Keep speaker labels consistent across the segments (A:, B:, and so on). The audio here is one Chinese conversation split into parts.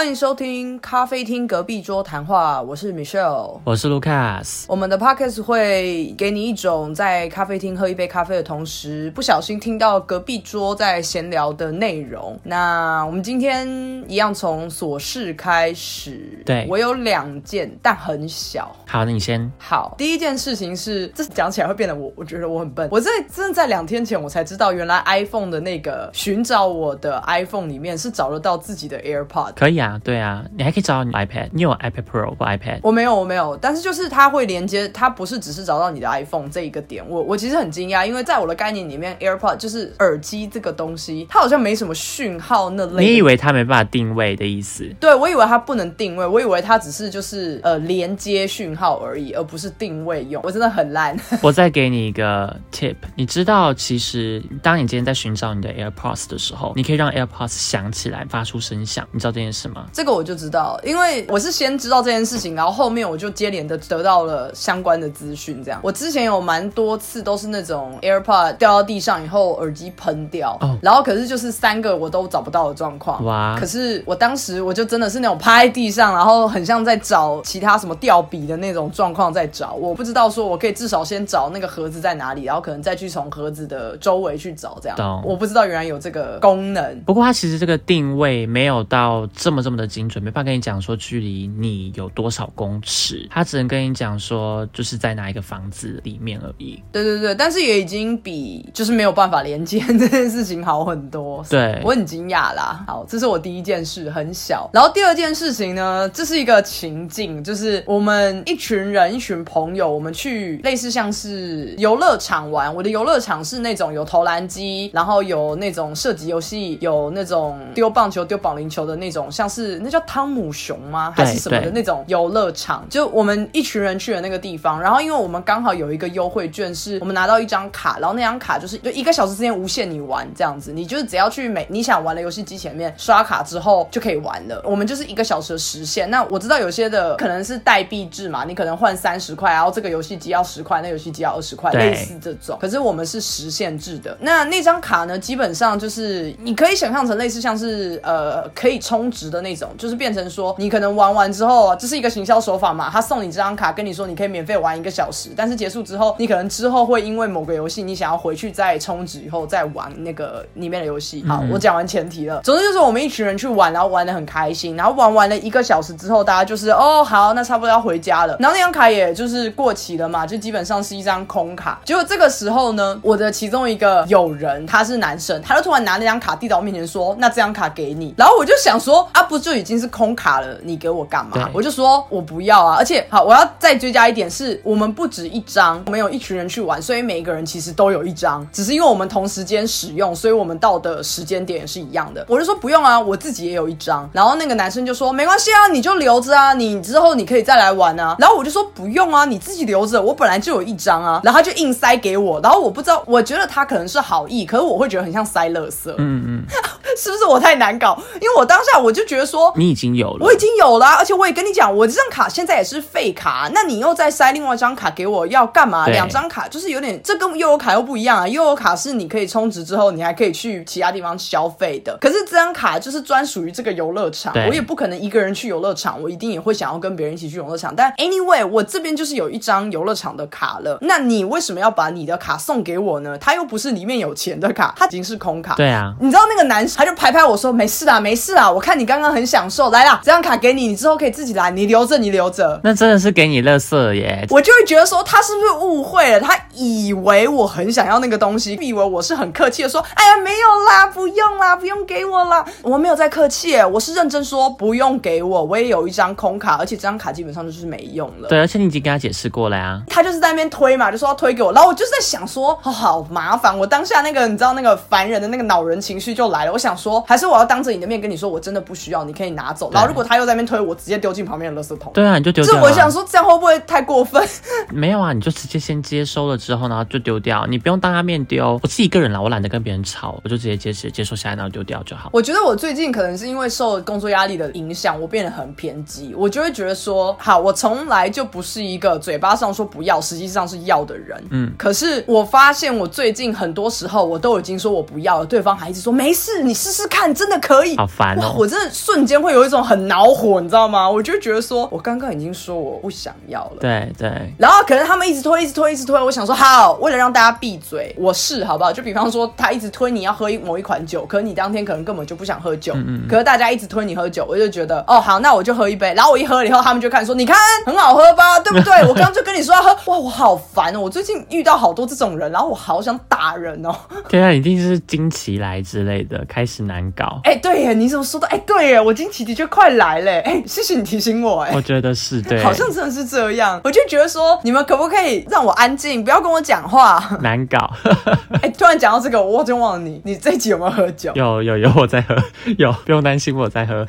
A: 欢迎收听咖啡厅隔壁桌谈话，我是 Michelle。
B: 我是 Lucas，
A: 我们的 podcast 会给你一种在咖啡厅喝一杯咖啡的同时，不小心听到隔壁桌在闲聊的内容。那我们今天一样从琐事开始，
B: 对
A: 我有两件，但很小。
B: 好，那你先。
A: 好，第一件事情是，这讲起来会变得我，我觉得我很笨。我在真的在两天前，我才知道，原来 iPhone 的那个寻找我的 iPhone 里面是找得到自己的 AirPod。
B: 可以啊，对啊，你还可以找到你的 iPad，你有 iPad Pro 或 iPad？
A: 我没有，我没有，但是就是它会连接，它不是只是找到你的 iPhone 这一个点。我我其实很惊讶，因为在我的概念里面，AirPod 就是耳机这个东西，它好像没什么讯号那类。
B: 你以为它没办法定位的意思？
A: 对，我以为它不能定位，我以为它只是就是呃连接讯号而已，而不是定位用。我真的很烂。
B: 我再给你一个 tip，你知道，其实当你今天在寻找你的 AirPods 的时候，你可以让 AirPods 响起来，发出声响，你知道这件事吗？
A: 这个我就知道，因为我是先知道这件事情，然后后面我就接连的得到了相关的资讯。这样，我之前有蛮多次都是那种 AirPod 掉到地上以后，耳机喷掉，
B: 哦
A: 然后可是就是三个我都找不到的状况。
B: 哇
A: 可是我当时我就真的是那种趴在地上，然后很像在找其他什么掉笔的那种状况在找。我不知道说我可以至少先找那个盒子在哪里，然后可能再去从盒子的周围去找这样
B: 懂。
A: 我不知道原来有这个功能。
B: 不过它其实这个定位没有到这么这么的精准，没办法跟你讲说距离你有多少公尺，他只能跟你讲说就是在哪一个房子里面而已。
A: 对对对，但是也已经比就是没有办法连接这件事情好很多。
B: 对
A: 我很惊讶啦。好，这是我第一件事，很小。然后第二件事情呢，这是一个情境，就是我们一群人、一群朋友，我们去类似像是游乐场玩。我的游乐场是那种有投篮机，然后有那种射击游戏，有那种丢棒球、丢保龄球的那种，像是那叫汤姆熊吗？还是什么的那种游乐场？就我们一群人去的那个地方，然后因为我们刚好有一个优惠券，是我们拿到一张卡，然后那张卡就是就一个小时之间无限你玩这样子，你就是只要去每你想玩的游戏机前面刷卡之后就可以玩了。我们就是一个小时的时限。那我知道有些的可能是代币制嘛，你可能换三十块，然后这个游戏机要十块，那游戏机要二十块，类似这种。可是我们是时限制的。那那张卡呢，基本上就是你可以想象成类似像是呃可以充值的那种，就是变成说你可能玩完之后，这是一个行销手法嘛，他送你这张卡，跟你说你可以免费玩一个小时，但是结束之后，你可能之后会因为某个游戏你想要回去再充值以后再玩那个里面的游戏。好，我讲完前提了。总之就是我们一群人去玩，然后玩的很开心，然后玩完了一个小时之后，大家就是哦好，那差不多要回家了。然后那张卡也就是过期了嘛，就基本上是一张空卡。结果这个时候呢，我的其中一个友人他是男生，他就突然拿那张卡递到我面前说：“那这张卡给你。”然后我就想说啊，不就已经是空卡了，你给我干嘛？我就说我不要啊。而且好，我要再追加一点是，我们不止一张，我们有一群人去玩，所以每一个人其实都有一张，只是因为我们同时间使用，所以我们到的时间点也是一样的。我就说不用啊，我自己也有一张。然后那个男生就说没关系啊，你就留着啊，你之后你可以再来玩啊。然后我就说不用啊，你自己留着，我本来就有一张啊。然后他就硬塞给我，然后我不知道，我觉得他可能是好意，可是我会觉得很像塞垃圾，
B: 嗯嗯，
A: 是不是我太难搞？因为我当下我就觉得说。
B: 你已经有了
A: 我已。经有了啊、而且我也跟你讲，我这张卡现在也是废卡，那你又再塞另外一张卡给我，要干嘛？两张卡就是有点，这跟悠游卡又不一样啊。悠游卡是你可以充值之后，你还可以去其他地方消费的，可是这张卡就是专属于这个游乐场，我也不可能一个人去游乐场，我一定也会想要跟别人一起去游乐场。但 anyway，我这边就是有一张游乐场的卡了，那你为什么要把你的卡送给我呢？它又不是里面有钱的卡，它已经是空卡。
B: 对啊，
A: 你知道那个男生他就拍拍我说没事啦，没事啦，我看你刚刚很享受，来啦，这张卡给你，你之后可以自己来，你留着，你留着。
B: 那真的是给你乐色耶。
A: 我就会觉得说他是不是误会了？他以为我很想要那个东西，以为我是很客气的说，哎呀没有啦，不用啦，不用给我啦。我没有在客气，我是认真说不用给我，我也有一张空卡，而且这张卡基本上就是没用了。
B: 对，而且你已经跟他解释过了呀。
A: 他就是在那边推嘛，就说要推给我，然后我就是在想说，哦，好麻烦。我当下那个你知道那个烦人的那个恼人情绪就来了。我想说，还是我要当着你的面跟你说，我真的不需要，你可以拿走。然后如果他又在那边推，我直接丢进旁边的垃圾桶。
B: 对啊，你就丢
A: 就
B: 掉、啊。
A: 我想说，这样会不会太过分？
B: 没有啊，你就直接先接收了之后，然后就丢掉，你不用当他面丢。我自己一个人啦，我懒得跟别人吵，我就直接接接接收下来，然后丢掉就好。
A: 我觉得我最近可能是因为受工作压力的影响，我变得很偏激，我就会觉得说，好，我从来就不是一个嘴巴上说不要，实际上是要的人。嗯，可是我发现我最近很多时候我都已经说我不要了，对方还一直说没事，你试试看，真的可以。
B: 好烦哦
A: 哇我真的瞬间会有一种很恼火，你知道吗？我就觉得说，我刚刚已经说我不想要了。
B: 对对，
A: 然后可能他们一直推，一直推，一直推。我想说，好，为了让大家闭嘴，我试好不好？就比方说，他一直推你要喝一某一款酒，可是你当天可能根本就不想喝酒，嗯可是大家一直推你喝酒，我就觉得，哦，好，那我就喝一杯。然后我一喝了以后，他们就看说，你看很好喝吧，对不对？我刚刚就跟你说要喝，哇，我好烦哦！我最近遇到好多这种人，然后我好想打人哦。
B: 对啊，一定是惊奇来之类的，开始难搞。
A: 哎，对耶，你怎么说的？哎，对耶，我惊奇的确快来嘞。哎，谢谢你提醒我，哎
B: 我。觉得是对，
A: 好像真的是这样，我就觉得说，你们可不可以让我安静，不要跟我讲话？
B: 难搞。
A: 哎、突然讲到这个，我真忘了你，你这一集有没有喝酒？
B: 有有有，我在喝，有不用担心我在喝。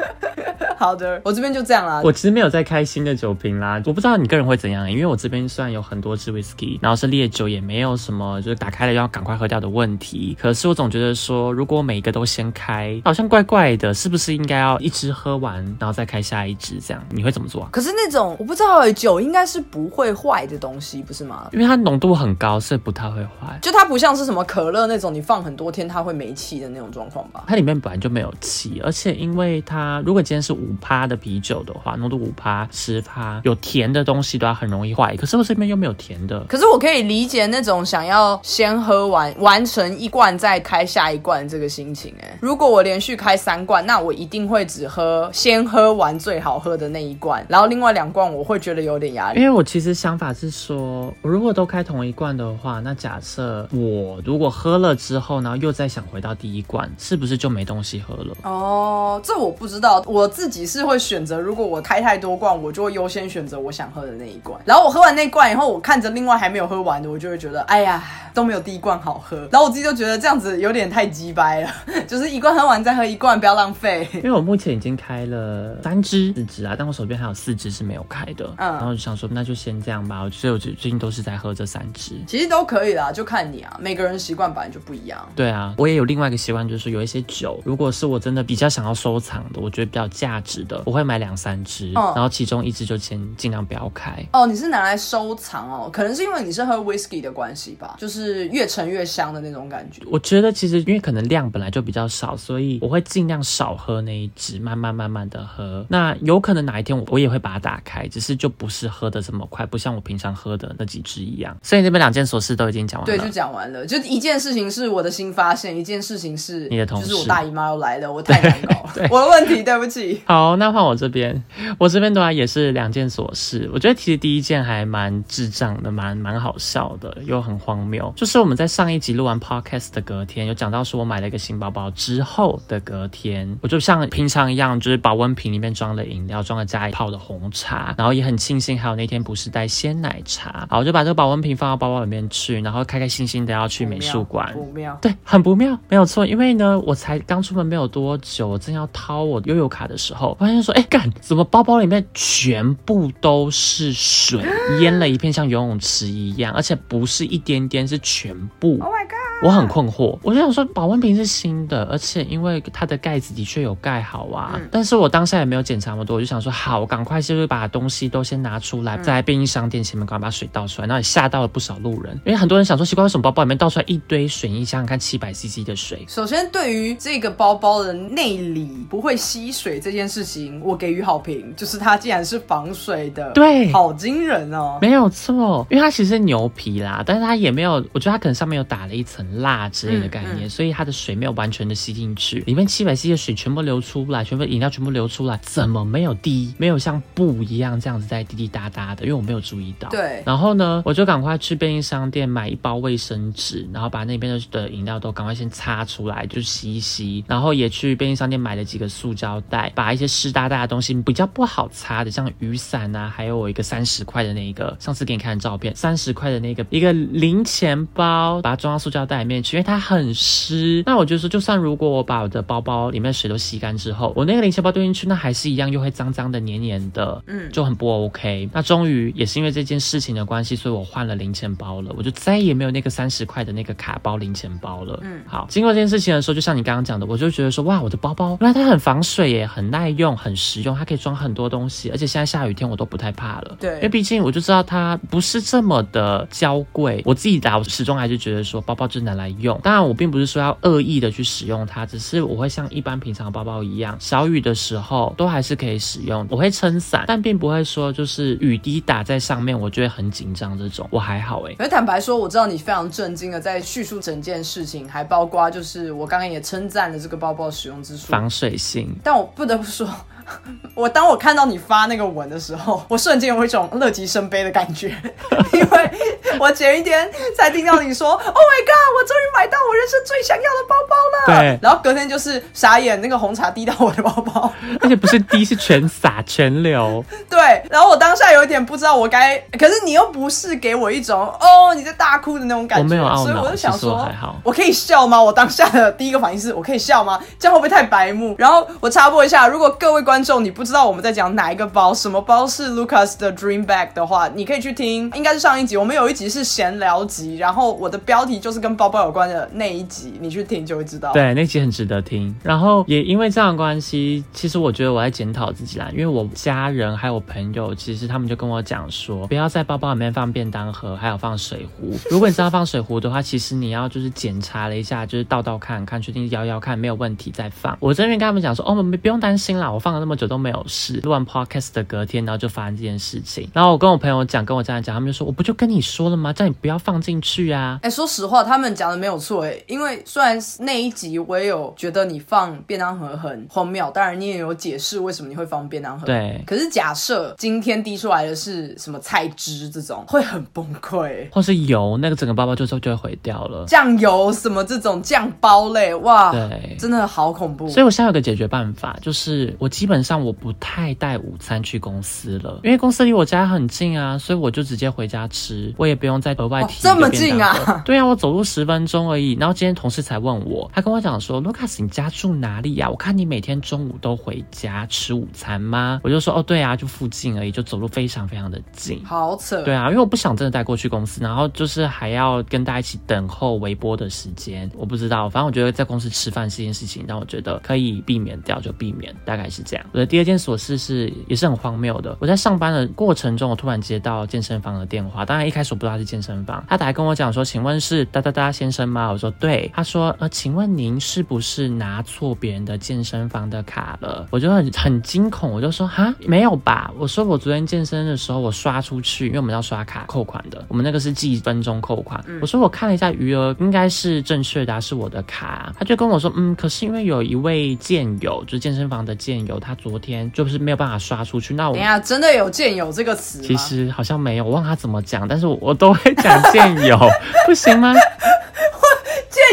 A: 好的，我这边就这样啦。
B: 我其实没有在开新的酒瓶啦，我不知道你个人会怎样，因为我这边虽然有很多支 whisky，然后是烈酒，也没有什么就是打开了要赶快喝掉的问题。可是我总觉得说，如果每一个都先开，好像怪怪的，是不是应该要一支喝完，然后再开下一支这样？你会怎么做啊？
A: 可是那种我不知道哎，酒应该是不会坏的东西，不是吗？
B: 因为它浓度很高，所以不太会坏。
A: 就它不像是什么可乐那种，你放很多天它会没气的那种状况吧？
B: 它里面本来就没有气，而且因为它如果今天是五趴的啤酒的话，浓度五趴、十趴，有甜的东西都要很容易坏。可是我这边又没有甜的，
A: 可是我可以理解那种想要先喝完完成一罐再开下一罐这个心情哎。如果我连续开三罐，那我一定会只喝先喝完最好喝的那一罐，然后另外两罐我会觉得有点压力
B: 因。为我其实想法是说，我如果都开同一罐的话，那假设我如果喝了之后，然后又再想回到第一罐，是不是就没东西喝了？
A: 哦，这我不知道，我自己是会选择，如果我开太多罐，我就会优先选择我想喝的那一罐。然后我喝完那罐以后，我看着另外还没有喝完的，我就会觉得，哎呀，都没有第一罐好喝。然后我自己就觉得这样子有点太鸡掰了，就是一罐喝完再喝一罐，不要浪费。
B: 因为我目前已经开了三支、四支啊，但我手边还有四支是没有开的。
A: 嗯
B: 然后就想说，那就先这样吧。所以我最最近都是在喝这三支。
A: 其实都可以啦，就看你啊，每个人习惯本来就不一样。
B: 对啊，我也有另外一个习惯，就是有一些酒，如果是我真的比较想要收藏的，我觉得比较价值的，我会买两三支，
A: 嗯
B: 然后其中一支就先尽量不要开。
A: 哦，你是拿来收藏哦，可能是因为你是喝 whisky 的关系吧，就是越陈越香的那种感觉。
B: 我觉得其实因为可能量本来就比较少，所以我会尽量少喝那一支，慢慢慢慢的喝。那有可能哪一天我我也会把它打开，只是就不是喝的这么快，不像我平常喝的那几支一样。所以那边两件琐事都已经讲完了对，
A: 就讲完了。就一件事情是我的新发现，一件事情是
B: 你的同事
A: 就是我大姨妈又来了，我太难搞了，我的问题，对不起。
B: 好，那换我这边，我这边的话也是两件琐事。我觉得其实第一件还蛮智障的，蛮蛮好笑的，又很荒谬。就是我们在上一集录完 podcast 的隔天，有讲到说我买了一个新包包之后的隔天，我就像平常一样，就是保温瓶里面装了饮料，装了家里泡的红茶，然后也很庆幸还有那天不是带鲜奶茶，好，我就把这个保温瓶放到包包里面去，然后开开心心的要去美术馆。
A: 不妙。
B: 对，很不妙，没有错。因为呢，我才刚出门没有多久，我正要掏我悠游卡的时候，发现说，哎，干，怎么包包里面全部都是水，淹了一片像游泳池一样，而且不是一点点，是全部。
A: Oh my god！
B: 我很困惑，我就想说，保温瓶是新的，而且因为它的盖子的确有盖好啊，
A: 嗯
B: 但是我当下也没有检查那么多，我就想说，好，我赶快就是把东西都先拿出来，在便利商店前面赶快把水倒出来，然后也吓到了不少路人，因为很多人想说，奇怪，为什么包包里面倒出来一堆水？你想想看，七百 CC 的水。
A: 首先，对于这个包包的内里不会吸水这件事情，我给予好评，就是它竟然是防水的，
B: 对
A: 好惊人哦。
B: 没有错，因为它其实是牛皮啦，但是它也没有，我觉得它可能上面有打了一层蜡之类的概念，
A: 嗯嗯
B: 所以它的水没有完全的吸进去，里面七百 CC 的水全部流出来，全部饮料全部流出来，怎么没有滴？没有像布一样这样子在滴滴答答的，因为我没有注意到。。
A: 对，
B: 然后呢，我就赶快去便利商店买一包卫生纸，然后把那边的的饮料都赶快先擦出来，就洗一洗。然后也去便利商店买了几个塑胶袋，把一些湿哒哒的东西比较不好擦的，像雨伞啊，还有我一个三十块的那一个，上次给你看的照片，三十块的那个一个零钱包，把它装到塑胶袋里面去，因为它很湿。那我就说，就算如果我把我的包包里面的水都吸干之后，我那个零钱包丢进去，那还是一样又会脏脏的、黏黏的，
A: 嗯
B: 就很不 OK。那终于也是因为这件事情的关系，所以我换了零钱包了，我就再也没有那个三十块的那个卡包零钱包了。
A: 嗯
B: 好，经过这件事情的时候，就像你刚刚讲的，我就觉得说，哇，我的包包原来它很防水耶，很耐用，很实用，它可以装很多东西，而且现在下雨天我都不太怕了。
A: 对
B: 因为毕竟我就知道它不是这么的娇贵，我自己打，我始终还是觉得说，包包就是拿来用。当然，我并不是说要恶意的去使用它，只是我会像一般平常包包一样，小雨的时候都还是可以使用。我会撑伞，但并不会说就是雨滴打在上面，我就会很紧张这种。我还好哎、
A: 可是坦白说，我知道你非常震惊的在叙述整件事情，还包括就是我刚刚也称赞了这个包包使用之处。
B: 防水性。
A: 但我不得不说，pessoal 我当我看到你发那个文的时候，我瞬间有一种乐极生悲的感觉，因为我前一天才听到你说，Oh my god，我终于买到我人生最想要的包包了。
B: 对
A: 然后隔天就是傻眼，那个红茶滴到我的包包。
B: 而且不是滴，是全洒全流。
A: 对，然后我当下有一点不知道我该，可是你又不是给我一种哦你在大哭的那种感觉，
B: 我没有懊恼
A: 所以我就想说
B: 还好，
A: 我可以笑吗？我当下的第一个反应是我可以笑吗？这样会不会太白目？然后我插播一下，如果各位观众你不知道我们在讲哪一个包，什么包是 Lucas 的 Dream Bag 的话，你可以去听，应该是上一集，我们有一集是闲聊集，然后我的标题就是跟包包有关的那一集，你去听就会知道。
B: 对，那集很值得听。然后也因为这样的关系，其实我觉得我在检讨自己啦，因为我家人还有朋友，其实他们就跟我讲说，不要在包包里面放便当盒，还有放水壶。如果你知道放水壶的话，其实你要就是检查了一下，就是倒倒看看，确定摇摇看没有问题再放。我这边跟他们讲说，哦，我们不用担心啦，我放了那么久都没有事。录完 podcast 的隔天，然后就发生这件事情。然后我跟我朋友讲，跟我家人讲，他们就说，我不就跟你说了吗？叫你不要放进去啊。
A: 哎、说实话，他们讲的没有错哎，因为虽然那一集我也有觉得你放便当盒很荒谬，当然你也有解释为什么你会放便当盒。。
B: 对，
A: 可是假设今天滴出来的是什么菜汁这种，会很崩溃。
B: 或是油，那个整个包包就就就会毁掉了。
A: 酱油什么这种酱包类，哇，
B: 对
A: 真的好恐怖。
B: 所以我现在有个解决办法，就是我基本上我不太带午餐去公司了，因为公司离我家很近啊，所以我就直接回家吃，我也不用再额外
A: 哦
B: 提、
A: 这么近啊？
B: 对啊，我走路十分钟而已。然后今天同事才问我，他跟我讲说，，Lucas，，你家住哪里呀、我看你每天中午都回家吃午餐吗？我就说，哦，对啊，就附近而已，就走路非常非常的近。
A: 好扯。
B: 对啊，因为我不想真的带过去公司，然后就是还要跟大家一起等候微波的时间，我不知道，反正我觉得在公司吃饭这件事情让我觉得可以避免掉就避免，大概是这样。我的第二件琐事是也是很荒谬的，我在上班的过程中，我突然接到健身房的电话，当然一开始我不知道他是健身房，他打来跟我讲说，请问是哒哒哒先生吗？我说对，他说呃，请问您是不是拿错别人的健身房的卡了？我就很很惊恐，我就说哈没有吧？我说我昨天健身的时候我刷出去，因为我们要刷卡扣款的，我们那个是计分钟扣款。我说我看了一下余额，应该是正确的、啊，是我的卡啊、他就跟我说，嗯，可是因为有一位健友，就是健身房的健友，他昨天就是没有办法刷出去，那我
A: 等一下，真的有“见友”这个词吗？
B: 其实好像没有，我忘了他怎么讲，但是我我都会讲见友，不行吗？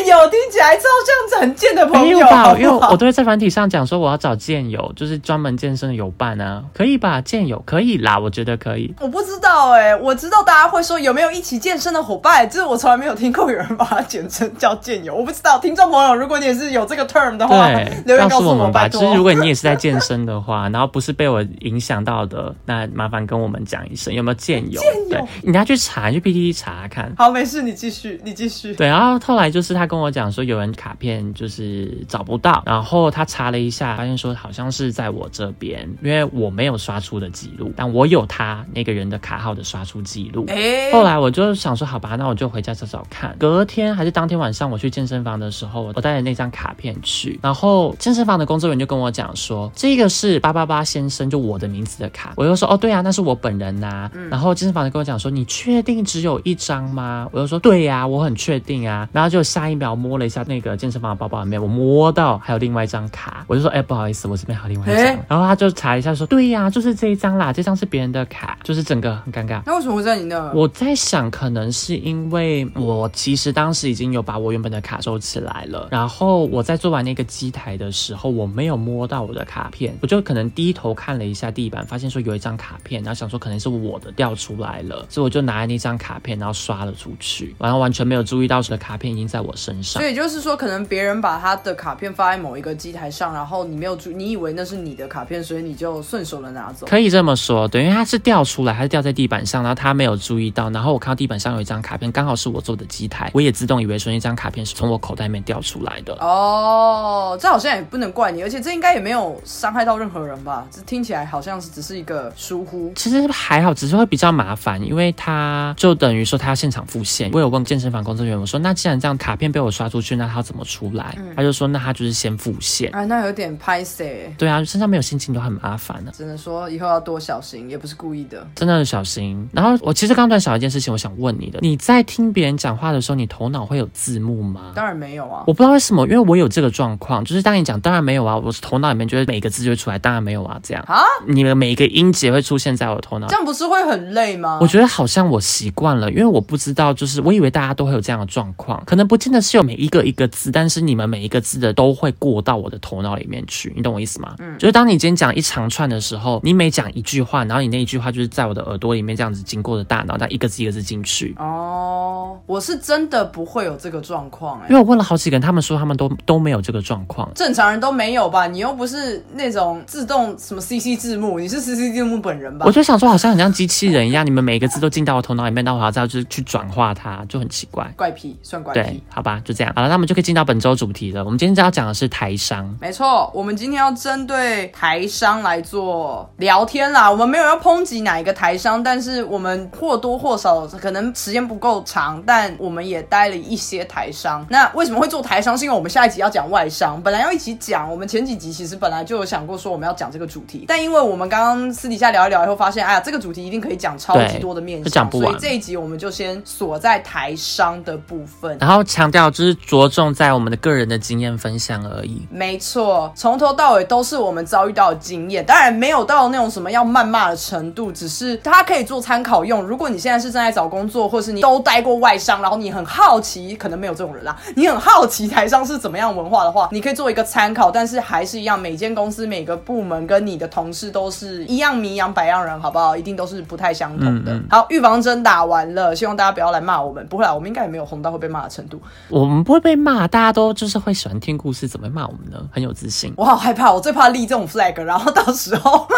A: 见友听起来超像很贱的朋友，
B: 没有吧？
A: 好不好
B: 因为我都会在软体上讲说我要找健友，就是专门健身的友伴啊，可以吧？健友可以啦，我觉得可以。
A: 我不知道哎、我知道大家会说有没有一起健身的伙伴，就是我从来没有听过有人把它简称叫健友。我不知道，听众朋友，如果你也是有这个 term 的话，留言告诉
B: 我们吧。
A: 拜托。
B: 就是如果你也是在健身的话，然后不是被我影响到的，那麻烦跟我们讲一声，有没有健友？健友，你要去查，去 PTT 查看。
A: 好，没事，你继续，你继续。
B: 对，然后后来就是他跟我讲说，有人卡片就是找不到，然后他查了一下，发现说好像是在我这边，因为我没有刷出的记录，但我有他那个人的卡号的刷出记录。
A: 哎、
B: 后来我就想说，好吧，那我就回家找找看。隔天还是当天晚上，我去健身房的时候，我带着那张卡片去，然后健身房的工作人员就跟我讲说，这个是八八八先生，就我的名字的卡。我就说，哦，对啊，那是我本人呐、然后健身房的跟我讲说，你确定只有一张吗？我就说，对呀、我很确定啊。然后就下一秒摸了一下那个健身房的包包里面，我摸到还有另外一张卡，我就说，哎、不好意思，我这边还有另外一张。
A: 诶
B: 然后他就查一下说，对呀、就是这一张啦，这张是别人的卡，就是整个很尴尬。
A: 那为什么会在你那？
B: 我在想，可能是因为我其实当时已经有把我原本的卡收起来了，然后我在做完那个机台的时候，我没有摸到我的卡片，我就可能低头看了一下地板，发现说有一张卡片，然后想说可能是我的掉出来了，所以我就拿那张卡片，然后刷了出去，然后完全没有注意到我的卡片已经在我身身上
A: 所。以就是说，可能别人把他的卡片放在某一个机台上，然后你没有注，你以为那是你的卡片，所以你就顺手的拿走。
B: 可以这么说，对，因为它是掉出来，它是掉在地板上，然后他没有注意到，然后我看到地板上有一张卡片，刚好是我做的机台，我也自动以为说那张卡片是从我口袋里面掉出来的。
A: 哦，这好像也不能怪你，而且这应该也没有伤害到任何人吧？这听起来好像是只是一个疏忽。
B: 其实还好，只是会比较麻烦，因为他就等于说他要现场复现。我有问健身房工作人员，我说那既然这样卡片被我刷出去，那他要怎么出来？他就说那他就是先付现。
A: 哎，那有点拍谁？
B: 对啊，身上没有现金都很麻烦呢、
A: 只能说以后要多小心，也不是故意的。
B: 真的很小心。然后我其实刚突然想到一件事情，我想问你的：你在听别人讲话的时候，你头脑会有字幕吗？
A: 当然没有啊，
B: 我不知道为什么，因为我有这个状况，就是当你讲当然没有啊，我头脑里面觉得每个字就会出来，当然没有啊，这样
A: 啊，
B: 你的每一个音节会出现在我的头脑
A: 这。样不是会很累吗？
B: 我觉得好像我习惯了，因为我不知道，就是我以为大家都会有这样的状况，可能不见得是有每一个一个字，但是你们每一个字的都会过到我的头脑里面去，你懂我意思吗？嗯，就是当你今天讲一长串的时候，你每讲一句话，然后你那一句话就是在我的耳朵里面这样子经过的大脑，但一个字一个字进去。
A: 哦，我是真的不会有这个状况哎
B: 因。为我问了好几个人，他们说他们都都没有这个状况。
A: 正常人都没有吧？你又不是那种自动什么 CC 字幕，你是 CC 字幕本人吧
B: 我？就想说，好像很像机器人一样，你们每一个字都进到我头脑里面，那我还要再就是去转化它，就很奇怪。
A: 怪癖，算怪
B: 对
A: 癖。，
B: 好吧，就这样。好了，那我们就可以进到本周主题了。我们今天要讲的是台商。
A: 没错，我们今天要针对台商来做聊天啦。我们没有要抨击哪一个台商，但是我们或多或少可能时间不够长，但我们也待了一些台商。那为什么会做台商？是因为我们下一集要讲外商，本来要一起讲。我们前几集其实本来就有想过说我们要讲这个主题，但因为我们刚刚私底下聊一聊以后，发现哎呀，这个主题一定可以讲超级多的面
B: 就讲
A: 向，
B: 不完
A: 所以这一集我们就先锁在台商的部分。
B: 然后强调就是着重在我们的个人的经验分享而已。
A: 没错，从头到尾都是我们遭遇到的经验，当然没有到那种什么要谩骂的程度，只是它可以做参考用。如果你现在是正在找工作，或是你都待过外商，然后你很好奇，可能没有这种人啦，你很好奇台商是怎么样文化的话，你可以做一个参考。但是还是一样，每间公司每个部门跟你的同事都是一样迷养百样人，好不好？一定都是不太相同的。
B: 嗯嗯
A: 好，预防针打完了，希望大家不要来骂我们，不会啦，我们应该也没有红到会被骂的程度。
B: 我们不会被骂，大家都就是会喜欢听故事，怎么会骂我们呢？很有自信。
A: 我好害怕，我最怕立这种 flag，然后到时候，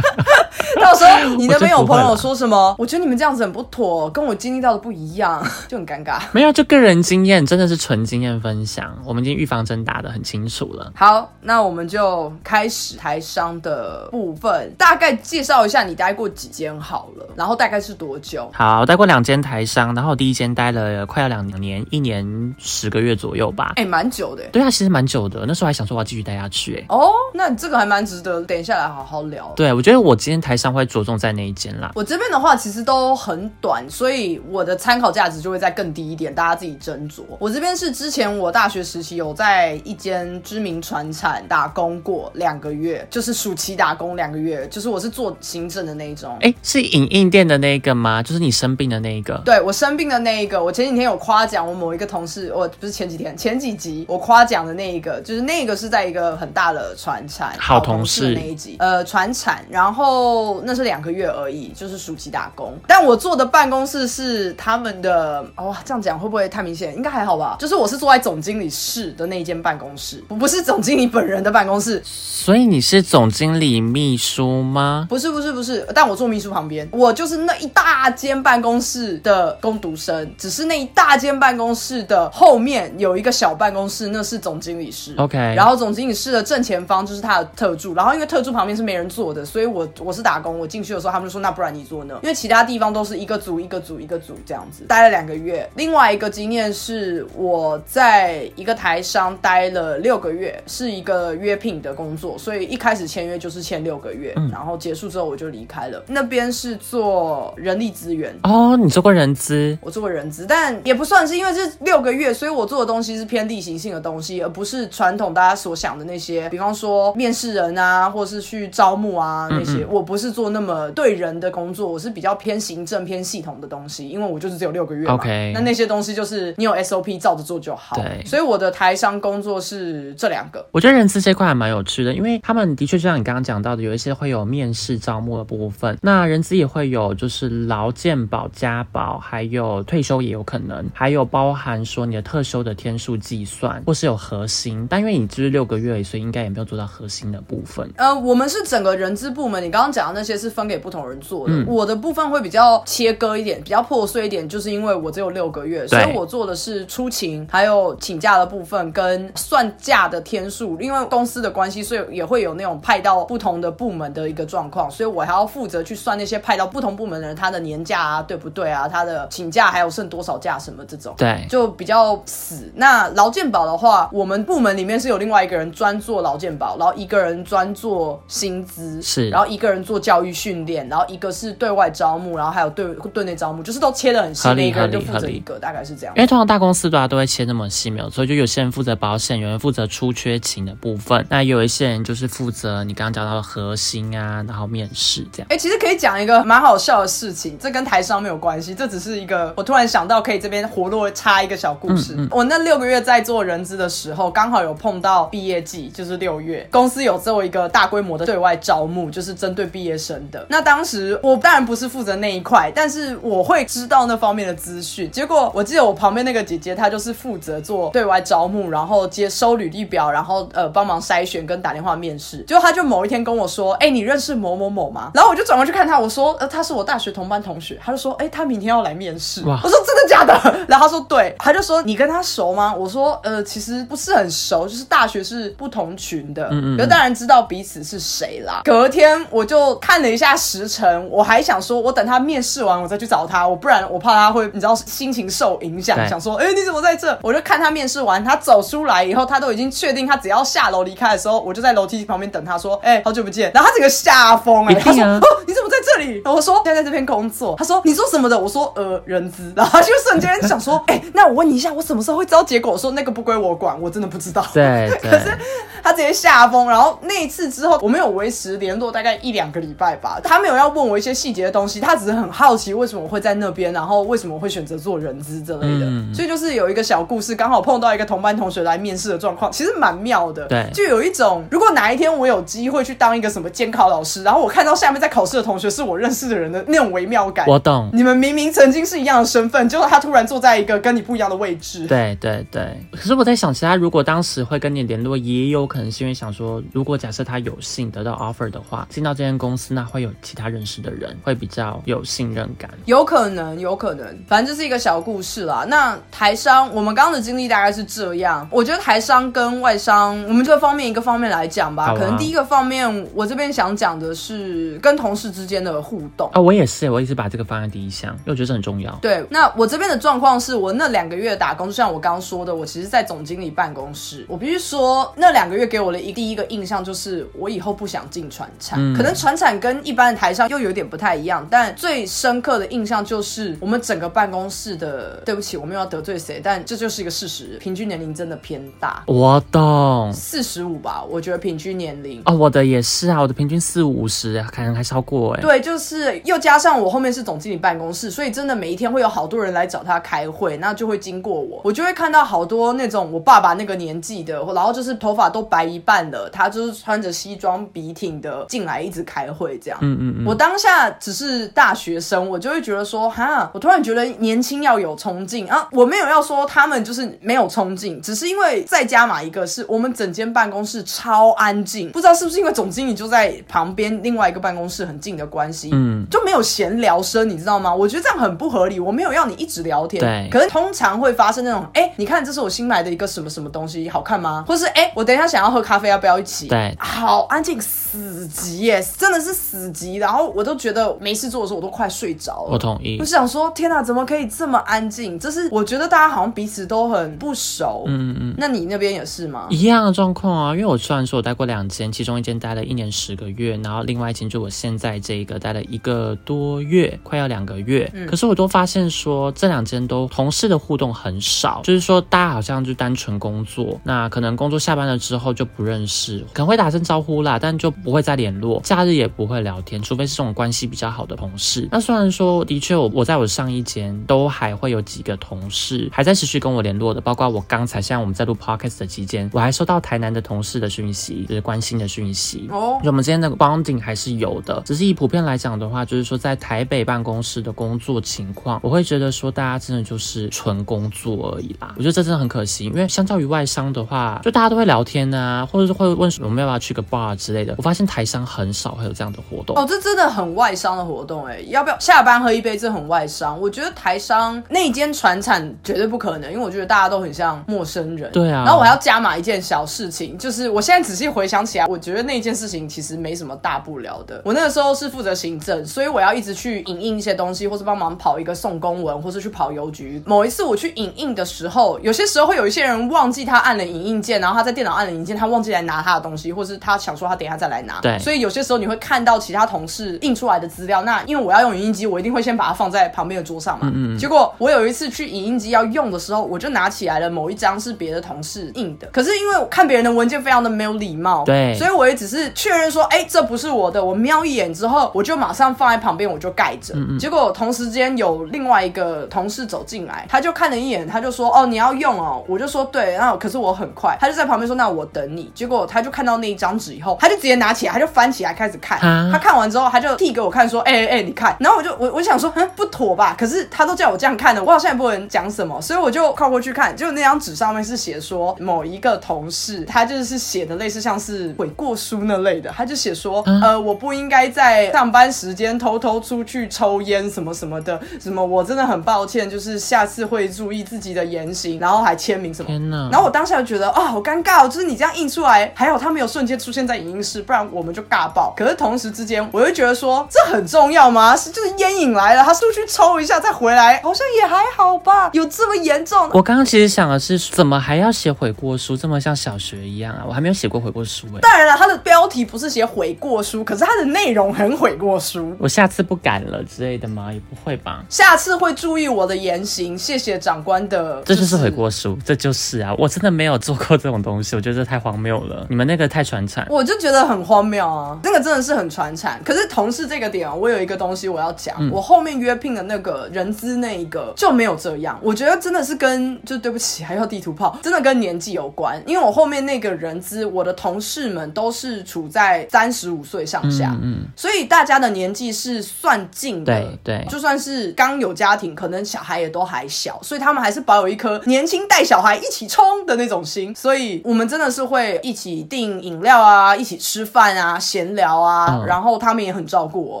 A: 到时候你那边有朋友说什么，我觉得你们这样子很不妥，跟我经历到的不一样，就很尴尬。
B: 没有，就个人经验，真的是纯经验分享。我们已经预防针打得很清楚了。
A: 好，那我们就开始台商的部分，大概介绍一下你待过几间好了，然后大概是多久？
B: 好，我待过两间台商，然后第一间待了快要两年，一年十个月左右吧。
A: 哎、蛮久的。
B: 对啊，其实蛮久的。那时候还想说我要继续待下去、哎。
A: 哦，那这个还蛮值得，等一下来好好聊。
B: 对，我觉得我今天台商会着重在那一间啦。
A: 我这边的话其实都很短，所以我的参考价值就会再更低一点，大家自己斟酌。我这边是之前我大学时期有在一间知名船产打工过两个月，就是暑期打工两个月，就是我是做行政的那一种。
B: 哎，是影印店的那个吗？就是你生病的那一个。
A: 对我生病的那一个，我前几天有夸奖我某一个同事，我不是前几天，前几集我夸奖的那一个，就是那个是在一个很大的船产
B: 好同事
A: 的那一集，呃，船产，然后那是两个月而已，就是暑期打工。但我坐的办公室是他们的，哦，这样讲会不会太明显？应该还好吧。就是我是坐在总经理室的那一间办公室，我不是总经理本人的办公室，
B: 所以你是总经理秘书吗？
A: 不是不是不是，但我坐秘书旁边，我就是那一大间办公室的工读生，只是那一大间办公室的后面有一个小办公室，那是总经理室。
B: OK
A: 然后总经理室的正前方就是他的特助，然后因为特助旁边是没人坐的，所以我我是打工，我进去的时候他们就说那不然你坐那，因为其他地方都是一个组一个组一个组这样子，待了两个月。另外一个经验是我在一个台商待了六个月，是一个约聘的工作，所以一开始签约就是签六个月，然后结束之后我就离开了。那边是做人力资源，
B: 哦，你做过人资？
A: 我做过人资，但也不算是，因为这六个月，所以我做的东西是偏例行性的东西，而不是传统大家所想的那些，比方说面试人啊，或是去招募啊那些。我不是做那么对人的工作，我是比较偏行政、偏系统的东西，因为我就是只有六个月嘛。
B: OK
A: 那那些东西就是你有 SOP 照着做就好。
B: 对
A: 所以我的台商工作是这两个。
B: 我觉得人资这块还蛮有趣的，因为他们的确就像你刚刚讲到的，有一些会有面试招募的部分，那人资也会有就是劳健保、家保，还有退休也有可能，还有包含说你的特休的天数计算，或是有核心，但因为你只是六个月，所以应该也没有做到核心的部分。
A: 呃，我们是整个人资部门，你刚刚讲的那些是分给不同人做的。
B: 嗯
A: 我的部分会比较切割一点，比较破碎一点，就是因为我只有六个月，所以我做的是出勤，还有请假的部分跟算假的天数。因为公司的关系，所以也会有那种派到不同的部门的一个状况，所以我还要负责去算那些派到不同部门的人他的年假啊，对不对啊？他的请假还有剩多少假什么这种。
B: 对，
A: 就比较死。那劳健保的话，我们部门里面是有另外一个人专做劳健保，然后一个人专做薪资，
B: 是
A: 然后一个人做教育训练，然后一个是对外招募，然后还有对对内招募，就是都切的很细，
B: 合理
A: 每个人就负责一个，大概是这样
B: 因。为通常大公司对啊都会切那么细，没有所以。就有些人负责保险，有人负责出缺勤的部分，那有一些人就是负责你刚刚讲到的核心啊，然后面试这样。
A: 哎、其实可以讲一个蛮好笑的事情，这跟台商没有关系，这只是一个我突然想到可以这边活络插一个小故事。我那六个月在做人资的时候，刚好有碰到毕业季，就是六月，公司有做一个大规模的对外招募，就是针对毕业生的。那当时我当然不是负责那一块，但是我会知道那方面的资讯。结果我记得我旁边那个姐姐，她就是负责做对外招募，然后接收履历表，然后呃帮忙筛选跟打电话面试。结果她就某一天跟我说：“哎、你认识某某某吗？”然后我就转过去看她，我说：“呃，她是我大学同班同学。”她就说：“哎、她明天要来面试。”
B: 哇
A: 我说：“真的假的？”然后她说：“对。”她就说：“ 你跟他熟吗？”我说：“呃，其实不是很熟，就是大学是不同群的，嗯可是当然知道彼此是谁啦。”隔天我就看了一下时辰，我还想说，我等他面试完我再去找他，我不然我怕他会你知道心情受影响，想说：“哎、你怎么在这？”我就看他面试完，他走出来以后，他都已经确定他只要下楼离开的时候，我就在楼梯旁边等他说：“哎、好久不见。”然后他整个吓疯哎，
B: 啊
A: 他说：“哦，你怎么在这里？”我说：“现在在这边工作。”他说：“你做什么的？”我说：“呃，人资。”然后他就瞬间想说：“哎、那我问你一下，我什么时候会知道结果？”我说：“那个不归我管，我真的不知道。”
B: 对可是，
A: 他直接吓疯，然后那一次之后，我们有维持联络大概一两个礼拜吧。他没有要问我一些细节的东西，他只是很好奇为什么我会在那边，然后为什么我会选择做人资之类的。
B: 嗯
A: 所以就是有一个小故事，刚好碰到一个同班同学来面试的状况，其实蛮妙的。
B: 对
A: 就有一种如果哪一天我有机会去当一个什么监考老师，然后我看到下面在考试的同学是我认识的人的那种微妙感。
B: 我懂。
A: 你们明明曾经是一样的身份，结果他突然坐在一个跟你不一样的位置。
B: 对对对，可是我在想，其他如果当时会跟你联络，也有可能是因为想说，如果假设他有幸得到 offer 的话，进到这间公司，那会有其他认识的人，会比较有信任感。
A: 有可能，有可能，反正这是一个小故事啦。那台商，我们刚刚的经历大概是这样。我觉得台商跟外商，我们这个方面一个方面来讲吧。
B: 啊
A: 可能第一个方面，我这边想讲的是跟同事之间的互动。
B: 啊、我也是，我一直把这个放在第一项，因为我觉得这很重要。
A: 对，那我这边的状况是我那两个月打工，就像我刚刚说的，我其实在总经理办公室。我必须说，那两个月给我的一第一个印象就是，我以后不想进船产。可能船产跟一般的台上又有点不太一样，但最深刻的印象就是我们整个办公室的，对不起，我没有要得罪谁，但这就是一个事实，平均年龄真的偏大，
B: 我懂。
A: 四十五吧，我觉得平均年龄。
B: 哦，我的也是啊，我的平均四五十，可能还超过哎。
A: 对，就是又加上我后面是总经理办公室，所以真的每一天会有好多人来找他开会，那就会经过我，我就会看到好多那种我爸爸那个年纪的，然后就是头发都白一半了，他就是穿着西装笔挺的进来一直开会这样。
B: 嗯嗯嗯，
A: 我当下只是大学生，我就会觉得说，哈，我突然觉得年轻要有冲劲啊！我没有要说他们就是没有冲劲，只是因为再加码一个是我们整间办公室超安静，不知道是不是因为总经理就在旁边另外一个办公室很近的关系，
B: 嗯，
A: 就没有闲聊声，你知道吗？我觉得这样很不合理。我没有要你一直聊天，
B: 对
A: 可是通常会发生那种，哎、你看这是我新买的一个什么什么东西，好看吗？或是哎、我等一下想要喝咖啡，要不要一起？
B: 对
A: 好安静，死寂耶，真的是死寂。然后我都觉得没事做的时候，我都快睡着了。
B: 我同意
A: 我。想说，天哪，怎么可以这么安静？这是我觉得大家好像彼此都很不熟。
B: 嗯嗯。
A: 那你那边也是吗？
B: 一样的状况啊，因为我虽然说我待过两间，其中一间待了一年十个月，然后另外一间就我现在这一个待了一个多月，快要两个月。可是我都发现说这两间都同事的互动很少，就是说大家好像就单纯工作，那可能工作下班了之后就不认识，可能会打声招呼啦，但就不会再联络，假日也不会聊天，除非是这种关系比较好的同事。那虽然说的确我我在我上一间都还会有几个同事还在持续跟我联络的，包括我刚才现在我们在录 podcast 的期间，我还收到台南的同事的讯息，就是关心的讯息。
A: 哦
B: 就我们之间的 bonding 还是有的，只是以普遍来讲的话，就是说在台北办公室的工作情况，我会觉得说大家真的就是纯工作，作而已啦。我觉得这真的很可惜，因为相较于外商的话，就大家都会聊天啊，或者是会问我们要不要去个 bar 之类的。我发现台商很少会有这样的活动。
A: 哦，这真的很外商的活动哎，要不要下班喝一杯？这很外商。我觉得台商那间船产绝对不可能，因为我觉得大家都很像陌生人。
B: 对啊。
A: 然后我还要加码一件小事情，就是我现在仔细回想起来，我觉得那件事情其实没什么大不了的。我那个时候是负责行政，所以我要一直去影印一些东西，或是帮忙跑一个送公文，或是去跑邮局。某一次我去影印的时候，有些时候会有一些人忘记他按了影印键，然后他在电脑按了影印键，他忘记来拿他的东西，或是他想说他等一下再来拿。
B: 对。
A: 所以有些时候你会看到其他同事印出来的资料，那因为我要用影印机，我一定会先把它放在旁边的桌上嘛。嗯嗯。结果我有一次去影印机要用的时候，我就拿起来了某一张是别的同事印的，可是因为我看别人的文件非常的没有礼貌，
B: 对，
A: 所以我也只是确认说，哎，这不是我的。我瞄一眼之后，我就马上放在旁边，我就盖着。结果同时间有另外一个同事走进来，他就看了一眼，他就说，哦，你要用哦。我就说对，然后可是我很快。他就在旁边说，那我等你。结果他就看到那一张纸以后，他就直接拿起来，他就翻起来开始看。他看完之后，他就递给我看，说，哎哎，你看。然后我就我我想说，嗯，不妥吧？可是他都叫我这样看的，我好像也不能讲什么，所以我就靠过去看。就那张纸上面是写说某一个同事，他就是写的类似像是悔过书那类的，他就写说，呃，我不应该在上班时间偷偷出去抽烟什么什么的，什么我真的很抱歉，就是下次会注意自己的言行，然后还签名什么。
B: 天哪！
A: 然后我当下就觉得啊，好尴尬哦，就是你这样印出来，还好他没有瞬间出现在影音室，不然我们就尬爆。可是同时之间，我就觉得说，这很重要吗？是就是烟瘾来了，他出去抽一下再回来，好像也还好吧？有这么严重？
B: 我刚刚其实想的是，怎么还要写悔过书，这么像小学一样啊？我还没有写过悔过书哎。
A: 当然了，他的标题不是写悔过书，可是他的内容很悔过书。
B: 我下次不敢了之类的吗？也不会吧。
A: 下次会注意我的言行，谢谢长官的。
B: 这就是悔过书，这就是啊！我真的没有做过这种东西，我觉得这太荒谬了。你们那个太传产，
A: 我就觉得很荒谬啊！那个真的是很传产。可是同事这个点啊，我有一个东西我要讲，我后面约聘的那个人资那一个就没有这样。我觉得真的是跟就对不起，还要地图炮，真的跟年纪有关。因为我后面那个人资，我的同事们都是处在三十五岁上下，嗯，所以大家的年纪是算近的，
B: 对对，
A: 就算是刚有家庭，可能小孩也都还小，所以他们还是保有一颗年轻带小孩一起冲的那种心。所以我们真的是会一起订饮料啊，一起吃饭啊，闲聊啊，然后他们也很照顾我，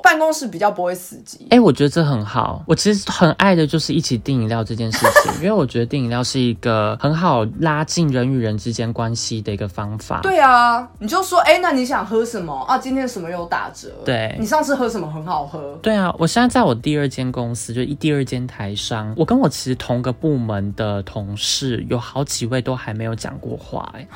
A: 办公室比较不会死机。
B: 哎，我觉得这很好。我其实很爱的就是一起订饮料这件事情，因为我觉得订饮料是一个很好拉近人与人之间关系的一个方法。
A: 对啊，你就说，哎，那你想喝什么啊？今天什么有打折？
B: 对，
A: 你上次喝什么很好喝？
B: 对啊，我现在在我第二间公司，就一第二间台商，我跟我其实同个部门我们的同事有好几位都还没有讲过话，哎，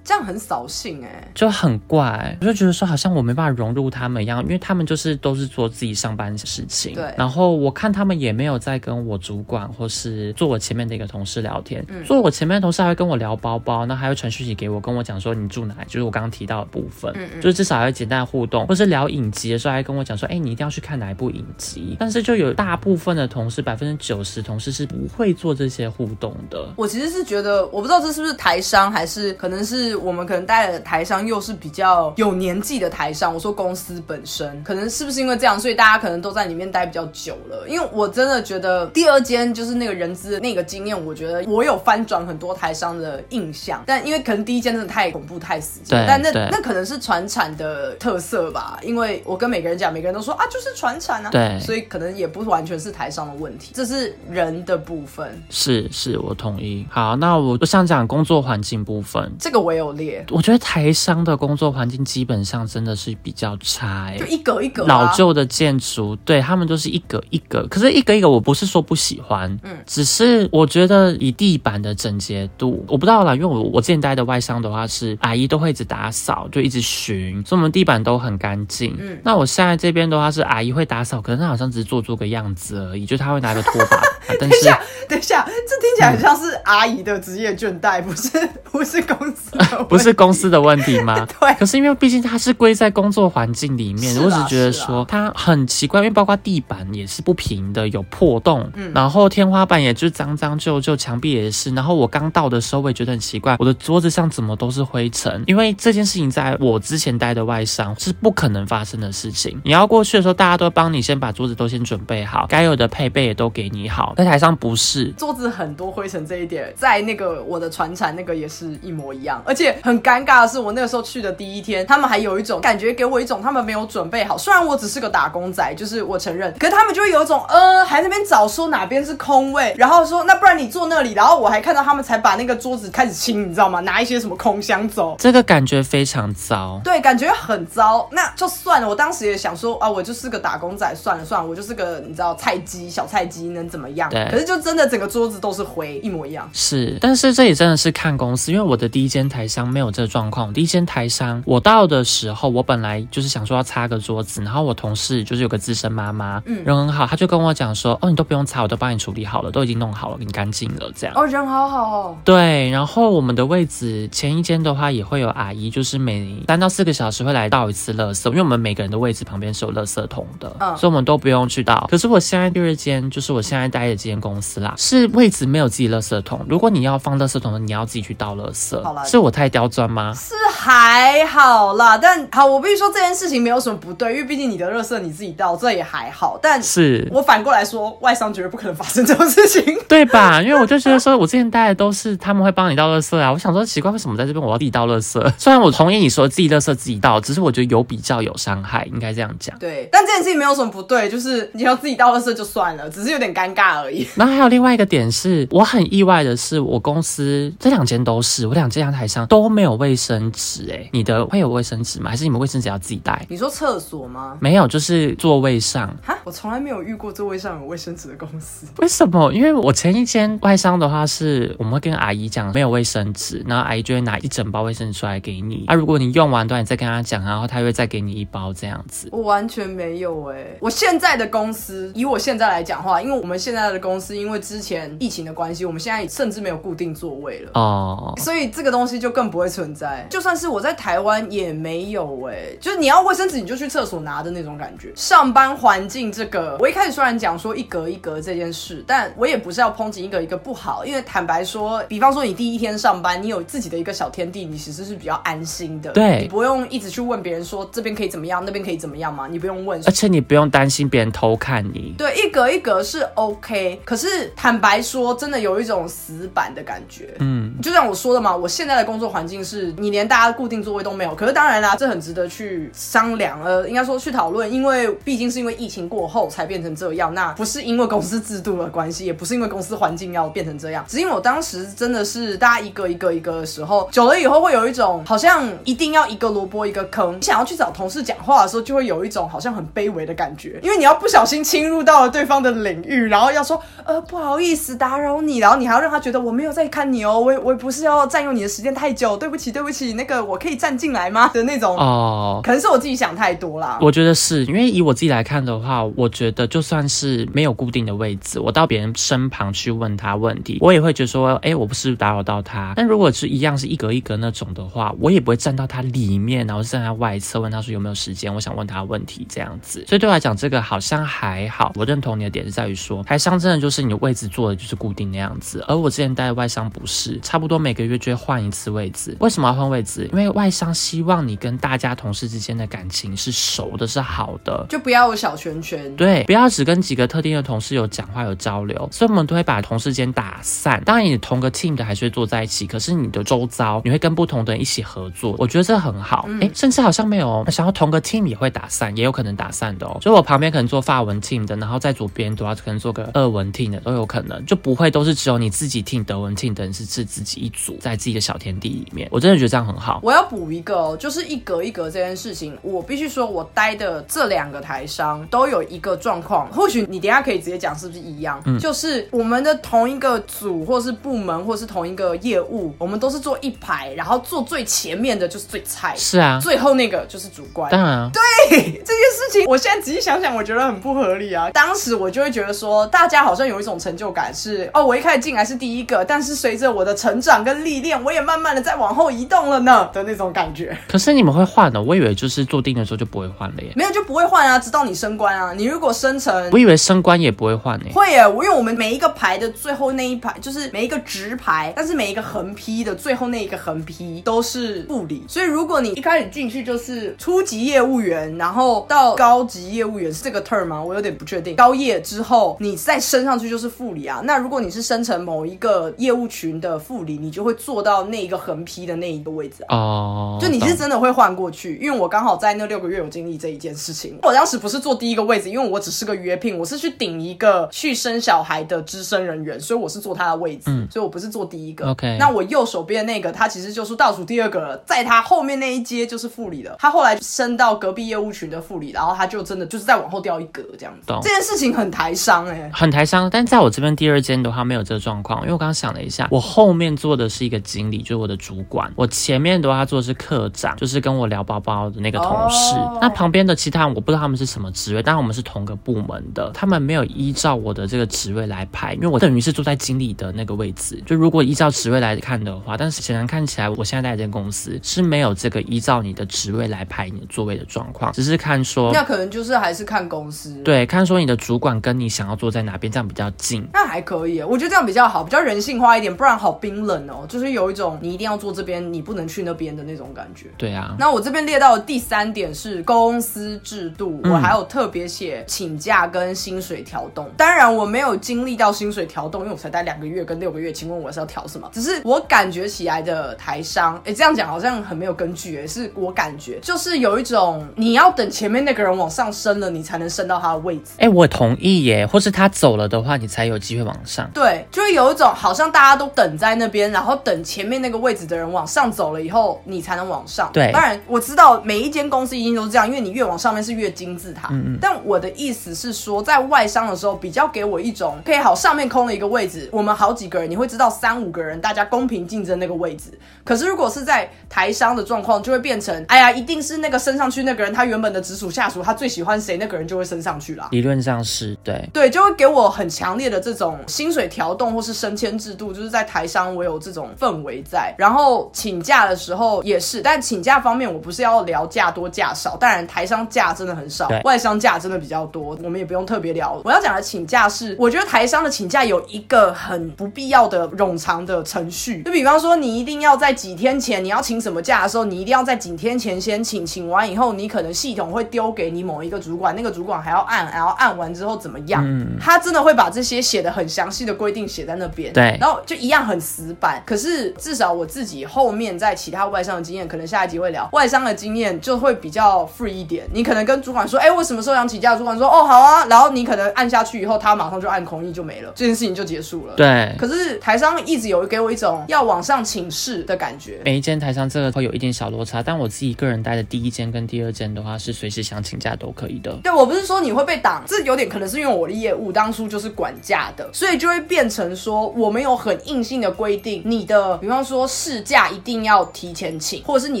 A: 这样很扫兴哎，
B: 就很怪，我就觉得说好像我没办法融入他们一样，因为他们就是都是做自己上班的事情。
A: 对，
B: 然后我看他们也没有在跟我主管或是坐我前面的一个同事聊天，嗯坐我前面的同事还会跟我聊包包，那还会传讯息给我，跟我讲说你住哪，就是我刚刚提到的部分，就是至少要简单互动，或是聊影集的时候还跟我讲说，哎，你一定要去看哪一部影集。但是就有大部分的同事，百分之九十同事是不会做这些互动的。
A: 我其实是觉得，我不知道这是不是台商，还是可能是。我们可能待的台商又是比较有年纪的台商，我说公司本身可能是不是因为这样，所以大家可能都在里面待比较久了。因为我真的觉得第二间就是那个人资那个经验，我觉得我有翻转很多台商的印象。但因为可能第一间真的太恐怖太死
B: 对，
A: 但那那可能是传产的特色吧。因为我跟每个人讲，每个人都说啊，就是传产啊，
B: 对，
A: 所以可能也不完全是台商的问题，这是人的部分。
B: 是是，我同意。好，那我就想讲工作环境部分，
A: 这个我有列。
B: 我觉得台商的工作环境基本上真的是比较差，哎，
A: 就一格一格
B: 老旧的建筑，对他们都是一格一格。可是，一格一格，我不是说不喜欢，嗯，只是我觉得以地板的整洁度，我不知道啦，因为我我之前待的外商的话是阿姨都会一直打扫，就一直巡，所以我们地板都很干净。嗯，那我现在这边的话是阿姨会打扫，可是她好像只是做做个样子而已，就她会拿个拖把。等
A: 一下，等一下，这听起来很像是阿姨的职业倦怠，不是不是公司。
B: 不是公司的问题吗？
A: 对
B: 可是因为毕竟它是归在工作环境里面，
A: 是啊
B: 我只觉得说它很奇怪，因为包括地板也是不平的，有破洞，
A: 嗯
B: 然后天花板也就是脏脏旧旧，墙壁也是。然后我刚到的时候，我也觉得很奇怪，我的桌子上怎么都是灰尘？因为这件事情在我之前待的外商是不可能发生的事情。你要过去的时候，大家都帮你先把桌子都先准备好，该有的配备也都给你好。在台上不是，
A: 桌子很多灰尘这一点，在那个我的船产那个也是一模一样，而且很尴尬的是，我那个时候去的第一天，他们还有一种感觉给我一种他们没有准备好。虽然我只是个打工仔，就是我承认，可是他们就会有一种呃，还在那边找说哪边是空位，然后说那不然你坐那里，然后我还看到他们才把那个桌子开始清，你知道吗？拿一些什么空箱走。
B: 这个感觉非常糟。
A: 对，感觉很糟。那就算了，我当时也想说啊，我就是个打工仔，算了算了，我就是个你知道菜鸡小菜鸡，能怎么样？
B: 对
A: 可是就真的整个桌子都是灰，一模一样。
B: 是，但是这也真的是看公司，因为我的第一间台商没有这个状况。第一间台商我到的时候，我本来就是想说要擦个桌子，然后我同事就是有个资深妈妈，
A: 嗯
B: 人很好，她就跟我讲说，哦，你都不用擦，我都帮你处理好了，都已经弄好了，你干净了这样。
A: 哦，人好好哦。
B: 对，然后我们的位置前一间的话也会有阿姨，就是每三到四个小时会来倒一次垃圾，因为我们每个人的位置旁边是有垃圾桶的，
A: 嗯
B: 所以我们都不用去倒。可是我现在第二间就是我现在待的这间公司啦，是位置没有自己垃圾桶，如果你要放垃圾桶的，你要自己去倒垃圾
A: 好啦。
B: 是我太太刁钻吗？
A: 是还好啦，但好，我必须说这件事情没有什么不对，因为毕竟你的热色你自己倒，这也还好。但
B: 是。
A: 我反过来说，外商绝对不可能发生这种事情。
B: 对吧？因为我就觉得说，我之前带的都是他们会帮你倒热色啊。我想说奇怪，为什么在这边我要自己倒热色？虽然我同意你说自己热色自己倒，只是我觉得有比较有伤害，应该这样讲。
A: 对，但这件事情没有什么不对，就是你要自己倒热色就算了，只是有点尴尬而已。
B: 然后还有另外一个点是，我很意外的是，我公司这两间都是，我两间阳台上都没有卫生纸。哎，你的会有卫生纸吗？还是你们卫生纸要自己带？
A: 你说厕所吗？
B: 没有，就是座位上。
A: 哈，我从来没有遇过座位上有卫生纸的公司。
B: 为什么？因为我前一间外商的话是，我们会跟阿姨讲没有卫生纸，然后阿姨就会拿一整包卫生纸出来给你。啊，如果你用完的话，你再跟她讲，然后她会再给你一包这样子。
A: 我完全没有哎、我现在的公司，以我现在来讲话，因为我们现在的公司，因为之前疫情的关系，我们现在甚至没有固定座位了。
B: 哦，
A: 所以这个东西就更不会存在，就算是我在台湾也没有哎、就是你要卫生纸你就去厕所拿的那种感觉。上班环境这个，我一开始虽然讲说一格一格这件事，但我也不是要抨击一格一个不好，因为坦白说，比方说你第一天上班，你有自己的一个小天地，你其实是比较安心的，
B: 对
A: 你不用一直去问别人说这边可以怎么样，那边可以怎么样嘛，你不用问
B: 而且你不用担心别人偷看你。
A: 对，一格一格是 OK，可是坦白说，真的有一种死板的感觉。
B: 嗯，
A: 就像我说的嘛，我现在的工作环境是你连大家固定座位都没有。可是当然啦，这很值得去商量，呃，应该说去讨论，因为毕竟是因为疫情过后才变成这样，那不是因为公司制度的关系，也不是因为公司环境要变成这样，只因为我当时真的是大家一个一个一个的时候，久了以后会有一种好像一定要一个萝卜一个坑，你想要去找同事讲话的时候，就会有一种好像很卑微的感觉，因为你要不小心侵入到了对方的领域，然后要说呃不好意思打扰你，然后你还要让他觉得我没有在看你哦，我也我不是要占用你的时间太久，对不起对不起，那个我可以站进来吗的那种，
B: 哦，
A: 可能是我自己想太多啦。
B: 我觉得是因为以我自己来看的话，我觉得就算是没有固定的位置，我到别人身旁去问他问题，我也会觉得说，哎，我不是打扰到他。但如果是一样是一格一格那种的话，我也不会站到他里面，然后站在外侧问他说有没有时间，我想问他问题这样子。所以对我来讲，这个好像还好。我认同你的点是在于说，台商真的就是你的位置坐的就是固定那样子，而我之前待的外商不是，差不多每个月就会换一次位置。为什么要换位置？因为外商希望你跟大家同事之间的感情是熟的，是好的。
A: 就不要有小圈圈，
B: 对，不要只跟几个特定的同事有讲话有交流，所以我们都会把同事间打散。当然，你同个 team 的还是会坐在一起，可是你的周遭你会跟不同的人一起合作，我觉得这很好。哎、甚至好像没有想要同个 team 也会打散，也有可能打散的哦。就我旁边可能做法文 team 的，然后在左边都要可能做个俄文 team 的都有可能，就不会都是只有你自己 team 德文 team 的人是是自己一组在自己的小天地里面。我真的觉得这样很好。
A: 我要补一个哦，就是一格一格这件事情，我必须说，我待的这两个台商都有一个状况，或许你等下可以直接讲是不是一样，嗯就是我们的同一个组或是部门或是同一个业务，我们都是坐一排，然后坐最前面的就是最菜，
B: 是啊，
A: 最后那个就是主观。
B: 当然啊，
A: 这件事情，我现在仔细想想，我觉得很不合理啊。当时我就会觉得说，大家好像有一种成就感是，哦，我一开始进来是第一个，但是随着我的成成长跟历练，我也慢慢的在往后移动了呢的那种感觉。
B: 可是你们会换的，我以为就是做定的时候就不会换了耶。
A: 没有就不会换啊，直到你升官啊。你如果升成
B: 我以为升官也不会换呢。
A: 会耶，因为我们每一个牌的最后那一排，就是每一个直排，但是每一个横批的最后那一个横批都是副理。所以如果你一开始进去就是初级业务员，然后到高级业务员是这个 term 吗？我有点不确定。高业之后你再升上去就是副理啊。那如果你是升成某一个业务群的副理，你就会坐到那一个横批的那一个位置啊。
B: 哦，
A: 就你是真的会换过去，因为我刚好在那六个月有经历这一件事情。我当时不是坐第一个位置，因为我只是个约聘，我是去顶一个去生小孩的资深人员，所以我是坐他的位置，所以我不是坐第一个。
B: OK
A: 那我右手边那个他其实就是倒数第二个了，在他后面那一阶就是副理了。他后来升到隔壁业务群的副理，然后他就真的就是再往后掉一格这样子
B: 懂。
A: 这件事情很台商哎、
B: 很台商，但在我这边第二间的话没有这个状况，因为我刚刚想了一下，我后面做的是一个经理，就是我的主管，我前面的话做的是科长，就是跟我聊包包的那个同事。
A: 哦
B: 那旁边的其他人我不知道他们是什么职位，但我们是同个部门的，他们没有依照我的这个职位来排，因为我等于是坐在经理的那个位置。就如果依照职位来看的话，但是显然看起来我现在在这间公司是没有这个依照你的职位来排你的座位的状况，只是看说。
A: 那可能就是还是看公司。
B: 对，看说你的主管跟你想要坐在哪边，这样比较近。
A: 那还可以，我觉得这样比较好，比较人性化一点，不然好冰冷哦，就是有一种你一定要坐这边，你不能去那边的那种感觉。
B: 对啊，
A: 那我这边列到的第三点是公司制度，
B: 嗯
A: 我还有特别写请假跟薪水调动。当然我没有经历到薪水调动，因为我才待两个月跟六个月，请问我是要调什么？只是我感觉起来的台商，哎，这样讲好像很没有根据，哎，是我感觉就是有一种你要等前面那个人往上升了，你才能升到他的位置。
B: 哎、我同意耶，或是他走了的话，你才有机会往上。
A: 对，就会有一种好像大家都等在那边，然后等前面那个位置的人往上走了以后，你才能往上。
B: 对
A: 当然我知道每一间公司一定都是这样，因为你越往上面是越金字塔。嗯嗯。但我的意思是说，在外商的时候，比较给我一种，可以好，上面空了一个位置，我们好几个人，你会知道三五个人，大家公平竞争那个位置。可是如果是在台商的状况，就会变成，哎呀，一定是那个升上去那个人，他原本的直属下属，他最喜欢谁，那个人就会升上去啦。
B: 理论上是对，
A: 对，就会给我很强烈的这种薪水调动或是升迁制度，就是在台商我有这种氛围在。然后请假的时候也是，但请假方面我不是要聊假多假少，当然台商假真的很少，外商假真的比较多，我们也不用特别聊。我要讲的请假是，我觉得台商的请假有一个很不必要的冗长的程序，就比方说你一定要在几天前你要请什么假的时候，你一定要在几天前先请，请完以后你可能系统会丢给你某一个主管，那个主管还要按，然后按完之后怎么样？嗯他真的会把这些写的很详细的规定写在那边，
B: 对
A: 然后就一样很死板。可是至少我自己后面在其他外商的经验，可能下一集会聊外商的经验，就会比较 free 一点。你可能跟主管说，哎、我什么时候想请假？主管说，哦，好啊。然后你可能按下去以后，他马上就按空意就没了，这件事情就结束了。。
B: 对。
A: 可是台商一直有给我一种要往上请示的感觉，
B: 每一间台商这个会有一点小落差，但我自己个人待的第一间跟第二间的话，是随时想请假都可以的。
A: 对我不是说你会被挡，这有点可能是因为我的业务当初就是管价的，所以就会变成说我们有很硬性的规定，你的比方说事假一定要提前请，或者是你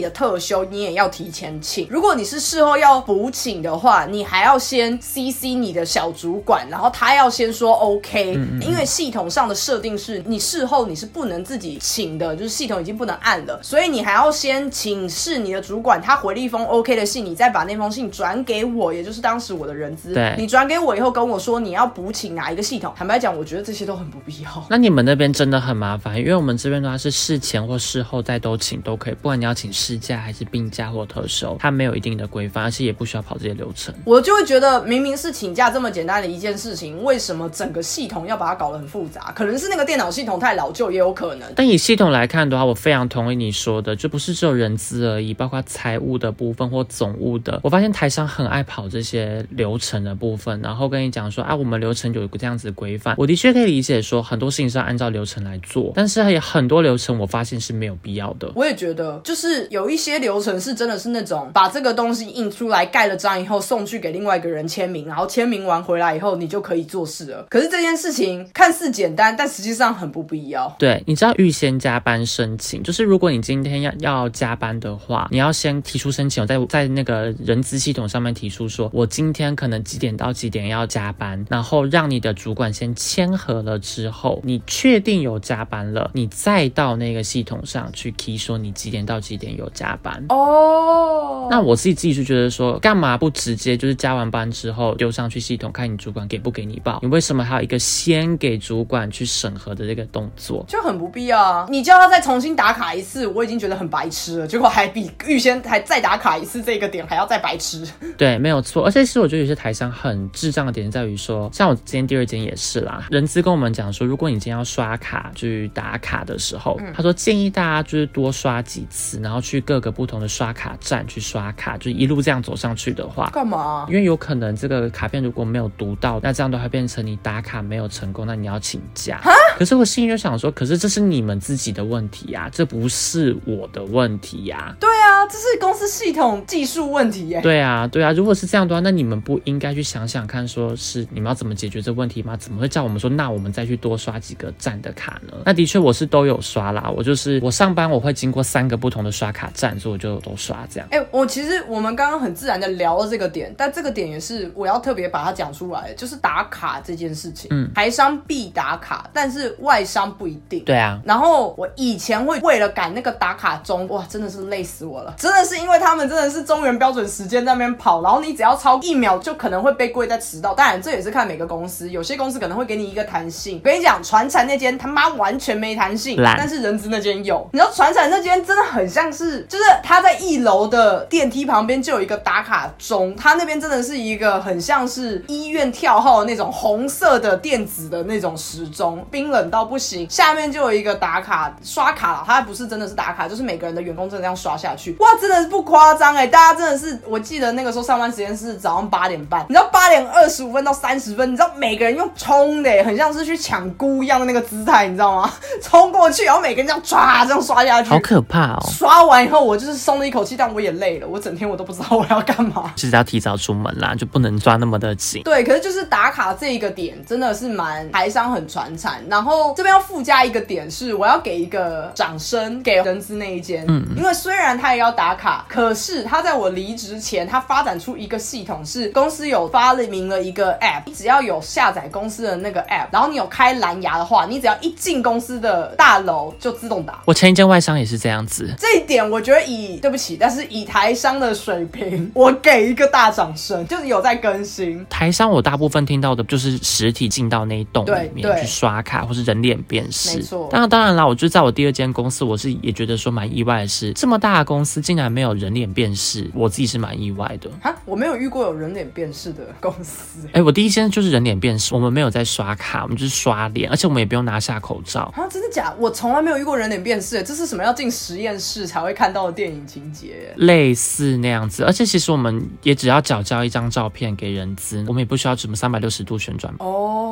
A: 的特休你也要提前请。如果你是事后要补请的话，你还要先 CC 你的小主管，然后他要先说 OK，因为系统上的设定是你事后你是不能自己请的，就是系统已经不能按了，所以你还要先请示你的主管，他回了一封 OK 的信，你再把那封信转给我，也就是当时我的人资。
B: 对
A: 你转给我以后跟我说你要补请哪一个系统，坦白讲，我觉得这些都很不必要。
B: 那你们那边真的很麻烦，因为我们这边的话是事前或事后再都请都可以，不管你要请事假还是病假或特休，它没有一定的规范，而且也不需要跑这些流程。
A: 我就会觉得，明明是请假这么简单的一件事情，为什么整个系统要把它搞得很复杂？可能是那个电脑系统太老旧，也有可能。
B: 但以系统来看的话，我非常同意你说的，就不是只有人资而已，包括财务的部分或总务的。我发现台商很爱跑这些流程的部分，然后跟你讲说啊，我们流程有一个这样子的规范。我的确可以理解说很多事情是要按照流程来做，但是有很多流程我发现是没有必要的。
A: 我也觉得，就是有一些流程是真的是那种把这个东西印出来盖了章以后送去给另外一个人签名，然后签名完回来以后你就可以做事了。可是这件事情看似简单，但实际上很不必要。
B: 对，你知道预先加班申请，就是如果你今天要要加班的话，你要先提出申请，在在那个人资系统上面提出说，我今天可能几点到几点要加班，然后让你的主管先签合了之后，你确定有加班了，了，你再到那个系统上去 key 说你几点到几点有加班。
A: 哦，
B: 那我自己自己是觉得说，干嘛不直接就是加完班之后丢上去系统，看你主管给不给你报？你为什么还有一个先给主管去审核的这个动作？
A: 就很不必要啊！你叫他再重新打卡一次，我已经觉得很白痴了，结果还比预先还再打卡一次这个点还要再白痴。
B: 对，没有错。而且其实我觉得有些台商很智障的点在于说，像我今天第二间也是啦，人资跟我们讲说，如果你今天要刷卡去打卡的时候，他说建议大家就是多刷几次，然后去各个不同的刷卡站去刷卡，就一路这样走上去的话，
A: 干嘛？
B: 因为有可能这个卡片如果没有读到，那这样都会变成你打卡没有成功，那你要请假。可是我心里就想说，可是这是你们自己的问题呀，这不是我的问题呀。
A: 对啊，这是公司系统技术问题耶。
B: 对啊，对啊，如果是这样的话，那你们不应该去想想看，说是你们要怎么解决这问题吗？怎么会叫我们说，那我们再去多刷几个站的卡呢？那的确我是都有刷啦，我就是我上班我会经过三个不同的刷卡站，所以我就都刷这样。
A: 哎、我其实我们刚刚很自然的聊了这个点，但这个点也是我要特别把它讲出来，就是打卡这件事情。嗯，台商必打卡，但是外商不一定。
B: 对啊，
A: 然后我以前会为了赶那个打卡钟，哇，真的是累死我了。真的是因为他们真的是中原标准时间在那边跑，然后你只要超一秒就可能会被归在迟到。当然这也是看每个公司，有些公司可能会给你一个弹性。我跟你讲，传产那间他妈完全没弹性，但是人资那间有。你知道船产那间真的很像是，就是他在一楼的电梯旁边就有一个打卡钟，他那边真的是一个很像是医院跳号的那种红色的电子的那种时钟，冰冷到不行。下面就有一个打卡刷卡了，它不是真的是打卡，就是每个人的员工真的这样刷下去。哇，真的是不夸张哎，大家真的是，我记得那个时候上班时间是早上八点半，你知道八点二十五分到三十分，你知道每个人用冲的，很像是去抢菇一样的那个姿态，你知道吗？冲过去，然后每个人这样抓这样刷下去，
B: 好可怕哦！
A: 刷完以后，我就是松了一口气，但我也累了，我整天我都不知道我要干嘛。
B: 其实要提早出门啦，就不能抓那么的紧。
A: 对，可是就是打卡这一个点真的是蛮台商很传产，然后这边要附加一个点是，我要给一个掌声给人资那一间，嗯，因为虽然他也要打卡，可是他在我离职前，他发展出一个系统是公司有发明了一个 app，你只要有下载公司的那个 app，然后你有开蓝牙的话，你只要一进公司的大楼就自动打。
B: 我前一间外商也是这样子，
A: 这一点我觉得以对不起，但是以台商的水平，我给一个大掌声，就是有在更新。
B: 台商我大部分听到的就是实体进到那一栋里面去刷卡，或是人脸辨识。
A: 没错
B: 当然当然啦，我就在我第二间公司，我是也觉得说蛮意外的是，这么大的公司竟然没有人脸辨识，我自己是蛮意外的。
A: 哈，我没有遇过有人脸辨识的公司。
B: 哎，我第一间就是人脸辨识，我们没有在刷卡，我们就是刷脸，而且我们也不用拿下口罩。
A: 啊，真的假？我从来没有遇过人脸辨识，这是什么要进实验室才会看到的电影情节？
B: 类似那样子，而且其实我们也只要缴交一张照片给人资，我们也不需要什么三百六十度旋转。
A: 哦，哎、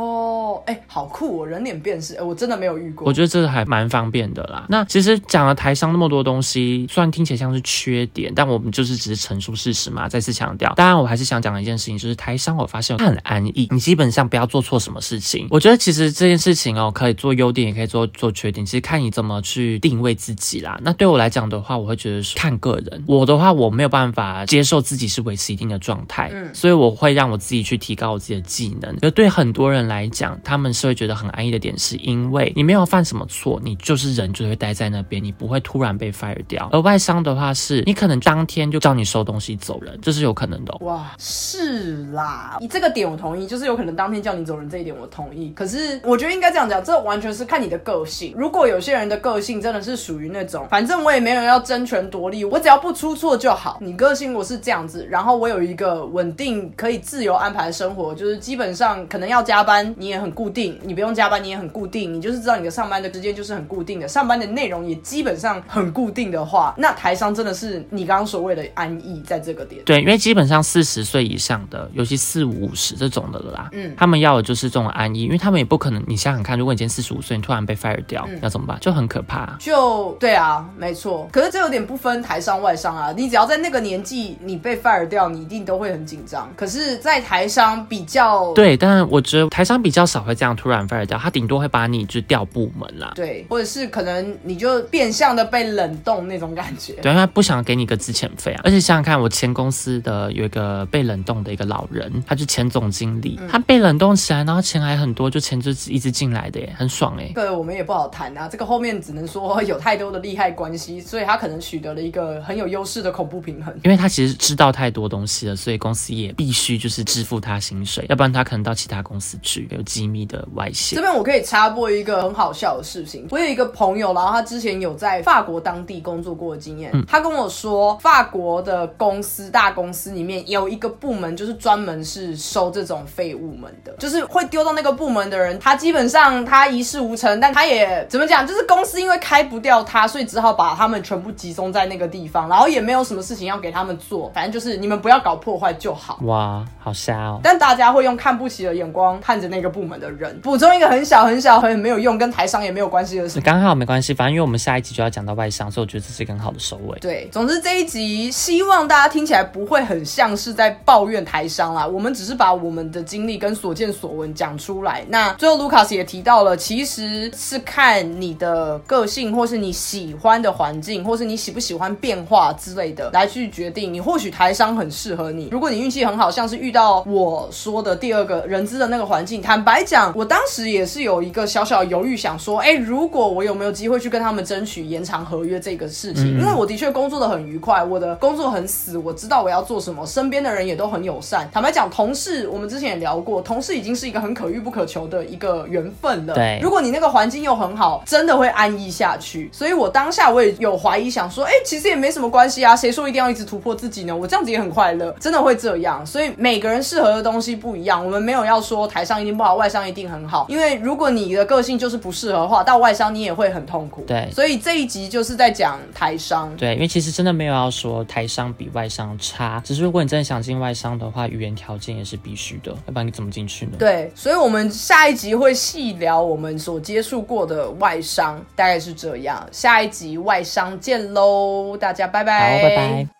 A: 好酷哦，人脸辨识，哎，我真的没有遇过。
B: 我觉得这个还蛮方便的啦。那其实讲了台商那么多东西，虽然听起来像是缺点，但我们就是只是陈述事实嘛。再次强调，当然我还是想讲的一件事情，就是台商我发现它很安逸，你基本上不要做错什么事情。我觉得其实这件事情哦，可以做优点，也可以做做缺点，其实看你怎么去定位自己啦。那对我来讲的话，我会觉得是看个人。我的话，我没有办法接受自己是维持一定的状态，
A: 嗯
B: 所以我会让我自己去提高我自己的技能。而对很多人来讲，他们是会觉得很安逸的点，是因为你没有犯什么错，你就是人就会待在那边，你不会突然被 fire 掉。而外商的话是，你可能当天就叫你收东西走人，这是有可能的、
A: 哇，是啦，你这个点我同意，就是有可能当天叫你走人这一点我同意。可是我觉得应该这样讲，这完全是看你的个性。如果有些人的个性真的是属于那种，反正我也没有要争权夺利，我只要不出错就好。你个性我是这样子，然后我有一个稳定可以自由安排生活，就是基本上可能要加班你也很固定，你不用加班你也很固定，你就是知道你的上班的时间就是很固定的，上班的内容也基本上很固定的话，那台商真的是你刚刚所谓的安逸在这个点。
B: 对，因为基本上四十岁以上的，尤其四五十这种的了啦，嗯，他们要的就是这种安逸，因为他们也不可能，你想想看，如果你今天四十五岁，你突然被 fire 掉，要怎么办？就很可怕。
A: 就对啊，没错。可是这有点不分台商外商啊，你只要在那个年纪你被 fire 掉，你一定都会很紧张。可是，在台商比较，
B: 对，但我觉得台商比较少会这样突然 fire 掉，他顶多会把你就调部门啦。
A: 对，或者是可能你就变相的被冷冻那种感觉。
B: 对，因为他不想给你个资遣费啊。而且想想看，我前公司的有一个被冷冻的一个老人，他是前总经理，他被冷冻起来，然后钱还很多，就钱就一直进来的耶，很爽哎。
A: 这个我们也不好谈啊，这个后面只能说有太多的利害关系，所以他可能取得了一个很有优势的恐怖平衡。
B: 因为他其实知道太多东西了，所以公司也必须就是支付他薪水，要不然他可能到其他公司去有机密的
A: 这边我可以插播一个很好笑的事情，我有一个朋友，然后他之前有在法国当地工作过的经验，他跟我说，法国的公司大公司里面有一个部门，就是专门是收这种废物们的，就是会丢到那个部门的人，他基本上他一事无成，但他也怎么讲，就是公司因为开不掉他，所以只好把他们全部集中在那个地方，然后也没有什么事情要给他们做，反正就是你们不要搞破坏就好。
B: 哇，好瞎哦！
A: 但大家会用看不起的眼光看着那个部门的人。补充一个很小很小很没有用，跟台商也没有关系的事。
B: 刚好没关系，反正因为我们下一集就要讲到外商，所以我觉得这是一个很好的收尾。
A: 对，总之这一集希望大家听起来不会很像是在抱怨台商啦，我们只是把我们的经历跟所见所闻讲出来。那最后卢卡斯也提到了，其实是看你的个性，或是你喜欢的环境，或是你喜不喜欢变化之类的来去决定。你或许台商很适合你，如果你运气很好，像是遇到我说的第二个人资的那个环境，坦白讲，我当时也是有一个小小犹豫，想说，哎，如果我有没有机会去跟他们争取延长合约这个事情？因为我的确工作的很愉快，我的工作很死，我知道我要做什么，身边的人也都很友善。坦白讲，同事我们之前也聊过，同事已经是一个很可遇不可求的一个缘分了。
B: 对，
A: 如果你那个环境又很好，真的会安逸下去。所以我当下我也有怀疑，想说，哎，其实也没什么关系啊，谁说一定要一直突破自己呢？我这样子也很快乐，真的会这样。所以每个人适合的东西不一样，我们没有要说台上一定不好，外商一定很好，因为如果你的个性就是不适合的话，到外商你也会很痛苦。
B: 对，
A: 所以这一集就是在讲台商。
B: 对，因为其实真的没有要说台商比外商差，只是如果你真的想进外商的话，语言条件也是必须的，要不然你怎么进去呢？
A: 对，所以我们下一集会细聊我们所接触过的外商，大概是这样。下一集外商见喽，大家拜拜，
B: 好，拜拜。